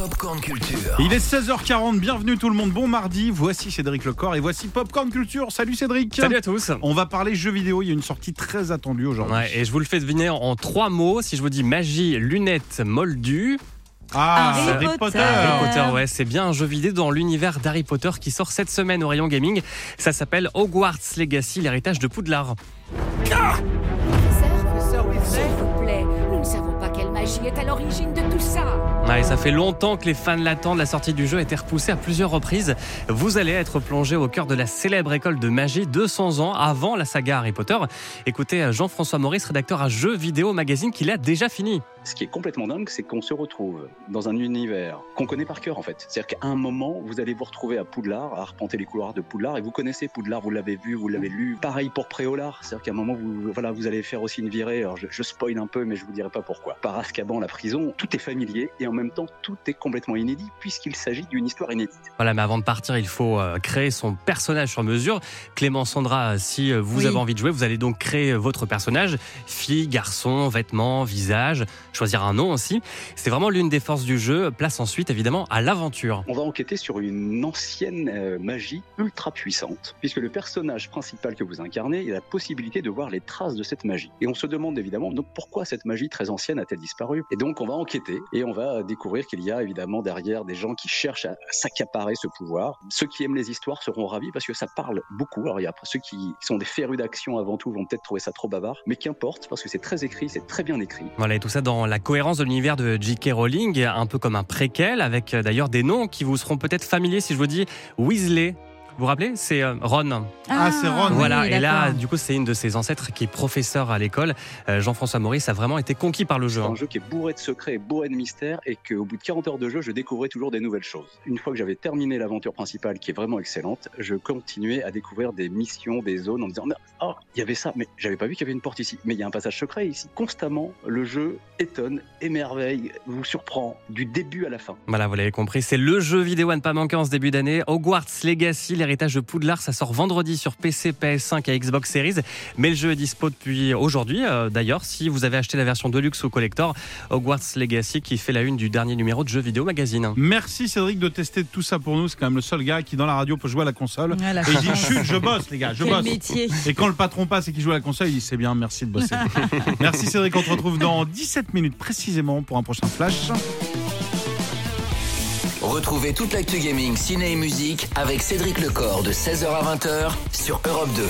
Popcorn Culture. Il est 16h40, bienvenue tout le monde, bon mardi, voici Cédric Lecor et voici Popcorn Culture. Salut Cédric Salut à tous On va parler jeux vidéo, il y a une sortie très attendue aujourd'hui. Ouais, et je vous le fais deviner en trois mots. Si je vous dis magie, lunettes, moldu. Ah, Harry Harry Potter, Potter. Harry Potter, ouais, c'est bien un jeu vidéo dans l'univers d'Harry Potter qui sort cette semaine au rayon gaming. Ça s'appelle Hogwarts Legacy, l'héritage de Poudlard. Savons magie est à l'origine de tout ça. Ça fait longtemps que les fans l'attendent. La sortie du jeu a été repoussée à plusieurs reprises. Vous allez être plongé au cœur de la célèbre école de magie 200 ans avant la saga Harry Potter. Écoutez Jean-François Maurice, rédacteur à Jeux Vidéo Magazine, qui l'a déjà fini. Ce qui est complètement dingue, c'est qu'on se retrouve dans un univers qu'on connaît par cœur en fait. C'est-à-dire qu'à un moment, vous allez vous retrouver à Poudlard, à arpenter les couloirs de Poudlard, et vous connaissez Poudlard, vous l'avez vu, vous l'avez lu. Pareil pour Préolard, c'est-à-dire qu'à un moment, vous, voilà, vous allez faire aussi une virée. Alors je, je spoil un peu, mais je vous dirai pas pourquoi. Par Azkaban, la prison, tout est familier et en même temps, tout est complètement inédit puisqu'il s'agit d'une histoire inédite. Voilà, mais avant de partir, il faut euh, créer son personnage sur mesure. Clément Sandra, si euh, vous Oui. avez envie de jouer, vous allez donc créer votre personnage. Fille, garçon, vêtements, visage, choisir un nom aussi. C'est vraiment l'une des forces du jeu. Place ensuite, évidemment, à l'aventure. On va enquêter sur une ancienne euh, magie ultra puissante, puisque le personnage principal que vous incarnez, il a la possibilité de voir les traces de cette magie. Et on se demande évidemment donc pourquoi cette magie très ancienne a-t-elle disparu? Et donc on va enquêter et on va découvrir qu'il y a évidemment derrière des gens qui cherchent à s'accaparer ce pouvoir. Ceux qui aiment les histoires seront ravis parce que ça parle beaucoup. Alors il y a ceux qui sont des férus d'action avant tout vont peut-être trouver ça trop bavard, mais qu'importe parce que c'est très écrit, c'est très bien écrit. Voilà, et tout ça dans la cohérence de l'univers de J.K. Rowling, un peu comme un préquel, avec euh, d'ailleurs des noms qui vous seront peut-être familiers si je vous dis Weasley. Vous vous rappelez C'est euh, Ron. Ah, c'est Ron. oui, Voilà, et là, du coup, c'est une de ses ancêtres qui est professeur à l'école. Euh, Jean-François Maurice a vraiment été conquis par le jeu. C'est hein. un jeu qui est bourré de secrets et bourré de mystères et qu'au bout de 40 heures de jeu, je découvrais toujours des nouvelles choses. Une fois que j'avais terminé l'aventure principale qui est vraiment excellente, je continuais à découvrir des missions, des zones en me disant Oh, il y avait ça, mais j'avais pas vu qu'il y avait une porte ici. Mais il y a un passage secret ici. Constamment, le jeu étonne, émerveille, vous surprend du début à la fin. Voilà, vous l'avez compris, c'est le jeu vidéo à ne pas manquer en ce début d'année. Hogwarts Legacy, l'héritage de Poudlard, ça sort vendredi sur PC, PS5 et Xbox Series. Mais le jeu est dispo depuis aujourd'hui. Euh, D'ailleurs, si vous avez acheté la version Deluxe ou Collector, Hogwarts Legacy qui fait la une du dernier numéro de jeu vidéo magazine. Merci Cédric de tester tout ça pour nous, c'est quand même le seul gars qui dans la radio peut jouer à la console. La Et il dit chut, je bosse les gars, je Quel bosse. métier. Et quand le patron passe et qu'il joue à la console, il dit c'est bien, merci de bosser. merci Cédric, on te retrouve dans 17 minutes précisément pour un prochain flash. Retrouvez toute l'actu gaming, ciné et musique avec Cédric Lecor de 16h à 20h sur Europe 2.